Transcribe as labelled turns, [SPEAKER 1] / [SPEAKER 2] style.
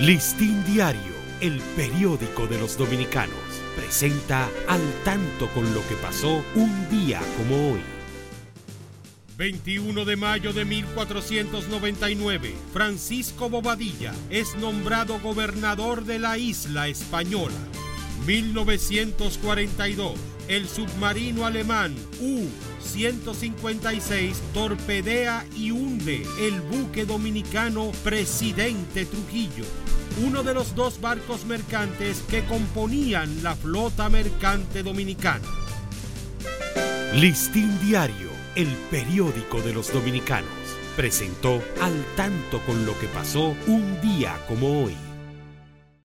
[SPEAKER 1] Listín Diario, el periódico de los dominicanos, presenta al tanto con lo que pasó un día como hoy. 21 de mayo de 1499, Francisco Bobadilla es nombrado gobernador de la isla española. 1942, el submarino alemán U-156 torpedea y hunde el buque dominicano Presidente Trujillo, uno de los dos barcos mercantes que componían la flota mercante dominicana. Listín Diario, el periódico de los dominicanos, presentó al tanto con lo que pasó un día como hoy.